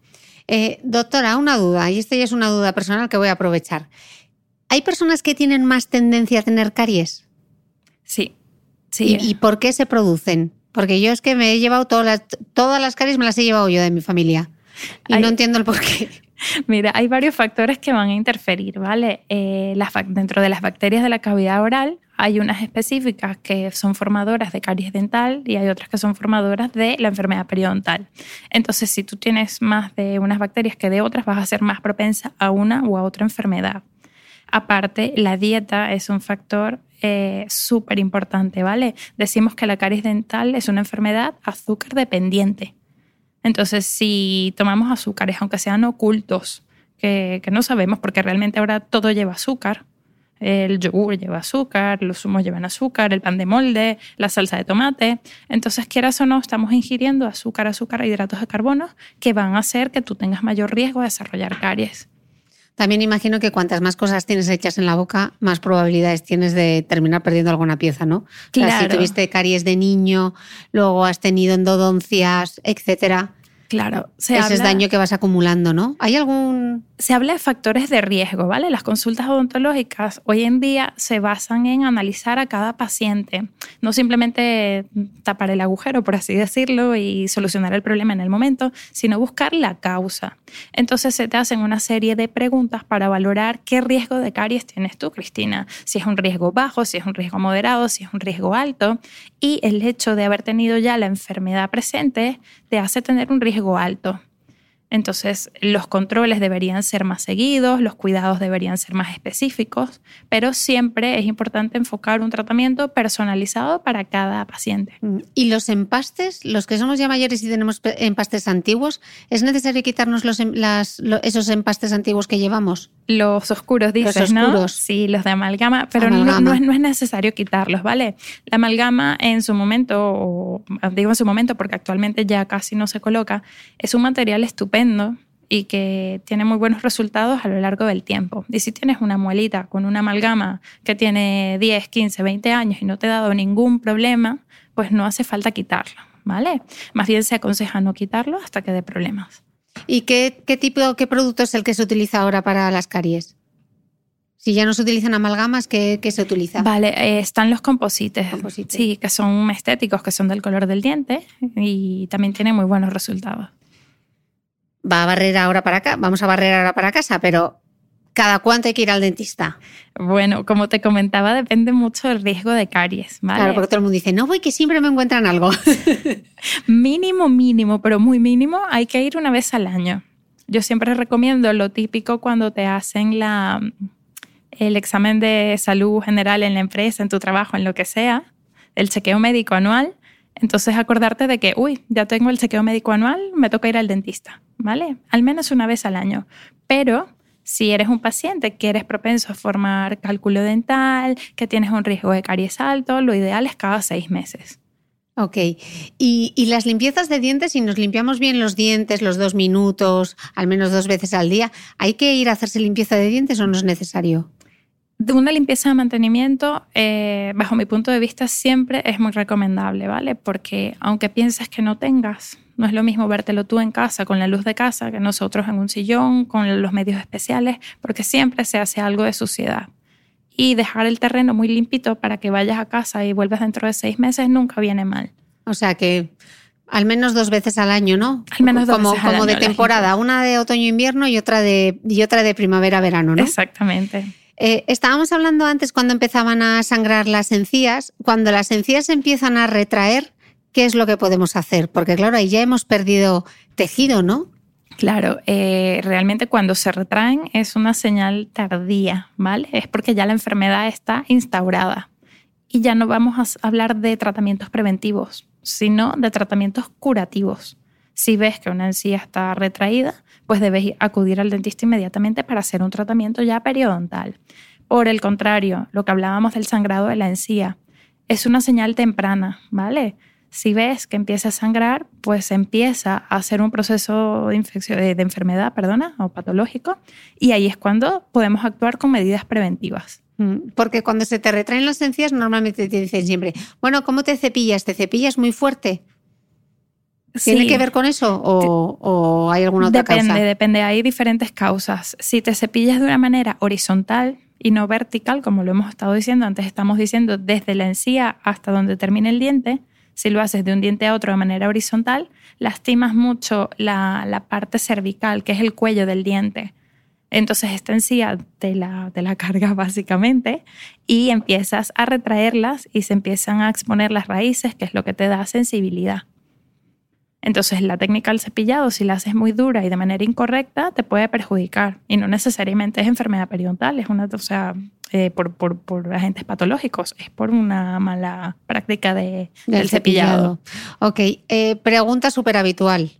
Eh, doctora, una duda, y esta ya es una duda personal que voy a aprovechar. ¿Hay personas que tienen más tendencia a tener caries? Sí, sí. ¿Y, por qué se producen? Porque yo es que me he llevado todas las, todas las caries, me las he llevado yo de mi familia. Y no entiendo el por qué. *laughs* Mira, hay varios factores que van a interferir, ¿vale? Eh, dentro de las bacterias de la cavidad oral hay unas específicas que son formadoras de caries dental y hay otras que son formadoras de la enfermedad periodontal. Entonces, si tú tienes más de unas bacterias que de otras, vas a ser más propensa a una u a otra enfermedad. Aparte, la dieta es un factor eh, súper importante, ¿vale? Decimos que la caries dental es una enfermedad azúcar dependiente. Entonces, si tomamos azúcares, aunque sean ocultos, que, que no sabemos, porque realmente ahora todo lleva azúcar, el yogur lleva azúcar, los zumos llevan azúcar, el pan de molde, la salsa de tomate. Entonces, quieras o no, estamos ingiriendo azúcar, azúcar hidratos de carbono que van a hacer que tú tengas mayor riesgo de desarrollar caries. También imagino que cuantas más cosas tienes hechas en la boca, más probabilidades tienes de terminar perdiendo alguna pieza, ¿no? Claro. si tuviste caries de niño, luego has tenido endodoncias, etcétera, Claro, se ese es daño que vas acumulando, ¿no? ¿Hay algún...? Se habla de factores de riesgo, ¿vale? Las consultas odontológicas hoy en día se basan en analizar a cada paciente, no simplemente tapar el agujero, por así decirlo, y solucionar el problema en el momento, sino buscar la causa. Entonces se te hacen una serie de preguntas para valorar qué riesgo de caries tienes tú, Cristina. Si es un riesgo bajo, si es un riesgo moderado, si es un riesgo alto. Y el hecho de haber tenido ya la enfermedad presente te hace tener un riesgo alto. Entonces, los controles deberían ser más seguidos, los cuidados deberían ser más específicos, pero siempre es importante enfocar un tratamiento personalizado para cada paciente. Mm. ¿Y los empastes, los que somos ya mayores y tenemos empastes antiguos, es necesario quitarnos los, em, esos empastes antiguos que llevamos? Los oscuros, dices, los oscuros. Sí, los de amalgama, pero No, es, necesario quitarlos, ¿vale? La amalgama en su momento, digo en su momento porque actualmente ya casi no se coloca, es un material estupendo y que tiene muy buenos resultados a lo largo del tiempo. Y si tienes una muelita con una amalgama que tiene 10, 15, 20 años y no te ha dado ningún problema, pues no hace falta quitarlo, ¿vale? Más bien se aconseja no quitarlo hasta que dé problemas. ¿Y qué, qué tipo, qué producto es el que se utiliza ahora para las caries? Si ya no se utilizan amalgamas, ¿qué, se utiliza? Vale, eh, están los composites, Sí, que son estéticos, que son del color del diente y también tienen muy buenos resultados. Va a barrer ahora para acá, vamos a barrer ahora para casa, pero ¿Cada cuánto hay que ir al dentista? Bueno, como te comentaba, depende mucho del riesgo de caries. ¿vale? Claro, porque todo el mundo dice, no voy, que siempre me encuentran algo. *laughs* mínimo, mínimo, pero muy mínimo, hay que ir una vez al año. Yo siempre recomiendo lo típico cuando te hacen la, el examen de salud general en la empresa, en tu trabajo, en lo que sea, el chequeo médico anual. Entonces acordarte de que, uy, ya tengo el chequeo médico anual, me toca ir al dentista, ¿vale? Al menos una vez al año. Pero si eres un paciente que eres propenso a formar cálculo dental, que tienes un riesgo de caries alto, lo ideal es cada seis meses. Ok. ¿Y, ¿Y, las limpiezas de dientes, si nos limpiamos bien los dientes los dos minutos, al menos dos veces al día, ¿hay que ir a hacerse limpieza de dientes o no es necesario? De una limpieza de mantenimiento, eh, bajo mi punto de vista, siempre es muy recomendable, ¿vale? Porque aunque pienses que no tengas, no es lo mismo vértelo tú en casa con la luz de casa que nosotros en un sillón, con los medios especiales, porque siempre se hace algo de suciedad. Y dejar el terreno muy limpito para que vayas a casa y vuelvas dentro de seis meses nunca viene mal. O sea que al menos dos veces al año, ¿no? Al menos dos como, veces al Como de temporada, una de otoño-invierno y otra de, y otra de primavera-verano, ¿no? Exactamente. Eh, estábamos hablando antes cuando empezaban a sangrar las encías. Cuando las encías empiezan a retraer, ¿qué es lo que podemos hacer? Porque claro, ahí ya hemos perdido tejido, ¿no? Claro, eh, realmente cuando se retraen es una señal tardía, ¿vale? Es porque ya la enfermedad está instaurada. Y ya no vamos a hablar de tratamientos preventivos, sino de tratamientos curativos. Si ves que una encía está retraída, pues debes acudir al dentista inmediatamente para hacer un tratamiento ya periodontal. Por el contrario, lo que hablábamos del sangrado de la encía, es una señal temprana, ¿vale? Si ves que empieza a sangrar, pues empieza a hacer un proceso de, infección, de, enfermedad, perdona, o patológico, y ahí es cuando podemos actuar con medidas preventivas. Mm, porque cuando se te retraen las encías, normalmente te dicen siempre, bueno, ¿cómo te cepillas? ¿Te cepillas muy fuerte? ¿Tiene que ver con eso o, hay alguna otra depende, causa? Depende, depende. Hay diferentes causas. Si te cepillas de una manera horizontal y no vertical, como lo hemos estado diciendo, antes estamos diciendo desde la encía hasta donde termina el diente, si lo haces de un diente a otro de manera horizontal, lastimas mucho la, la parte cervical, que es el cuello del diente. Entonces esta encía te la, te la *laughs* cargas básicamente y empiezas a retraerlas y se empiezan a exponer las raíces, que es lo que te da sensibilidad. Entonces, la técnica del cepillado, si la haces muy dura y de manera incorrecta, te puede perjudicar. Y no necesariamente es enfermedad periodontal, es una, o sea, eh, por, por, agentes patológicos, es por una mala práctica de, del cepillado. Ok, eh, pregunta súper habitual.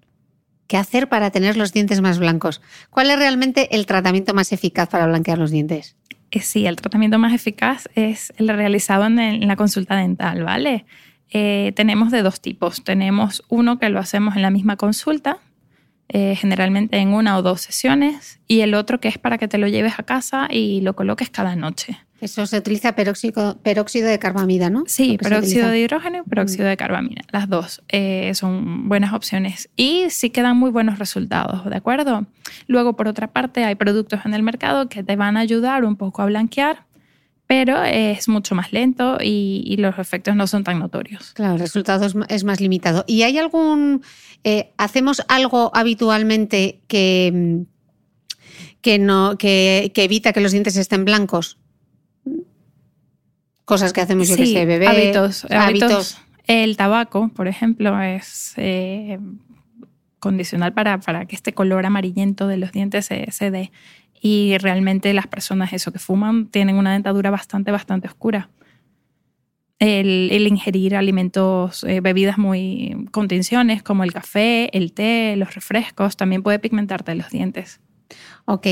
¿Qué hacer para tener los dientes más blancos? ¿Cuál es realmente el tratamiento más eficaz para blanquear los dientes? Eh, sí, el tratamiento más eficaz es el realizado en la consulta dental, ¿vale? Eh, tenemos de dos tipos. Tenemos uno que lo hacemos en la misma consulta, eh, generalmente en una o dos sesiones, y el otro que es para que te lo lleves a casa y lo coloques cada noche. Eso se utiliza peróxido, peróxido de carbamida, ¿no? Sí, peróxido de hidrógeno y peróxido de carbamida. Las dos eh, son buenas opciones y sí quedan muy buenos resultados, ¿de acuerdo? Luego, por otra parte, hay productos en el mercado que te van a ayudar un poco a blanquear pero es mucho más lento y, los efectos no son tan notorios. Claro, el resultado es, más limitado. ¿Y hay algún, eh, hacemos algo habitualmente que, que, no, que, evita que los dientes estén blancos? Cosas que hacemos, yo que sé, bebé. Hábitos, hábitos. El tabaco, por ejemplo, es... Eh, condicional para, para que este color amarillento de los dientes se, se dé. Y realmente las personas eso que fuman tienen una dentadura bastante, bastante oscura. El, el ingerir alimentos, eh, bebidas muy con tinciones como el café, el té, los refrescos, también puede pigmentarte los dientes. Ok,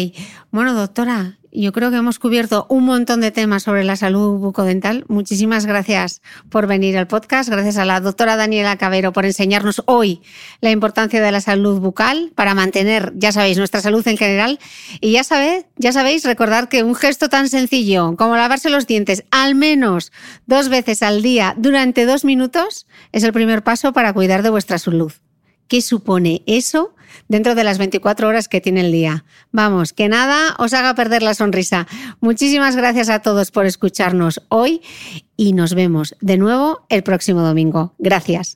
bueno doctora, yo creo que hemos cubierto un montón de temas sobre la salud bucodental. Muchísimas gracias por venir al podcast. Gracias a la doctora Daniela Cabero por enseñarnos hoy la importancia de la salud bucal para mantener, ya sabéis, nuestra salud en general. Y ya sabéis, ya sabéis, recordar que un gesto tan sencillo como lavarse los dientes al menos dos veces al día durante dos minutos es el primer paso para cuidar de vuestra salud. ¿Qué supone eso dentro de las 24 horas que tiene el día? Vamos, que nada os haga perder la sonrisa. Muchísimas gracias a todos por escucharnos hoy y nos vemos de nuevo el próximo domingo. Gracias.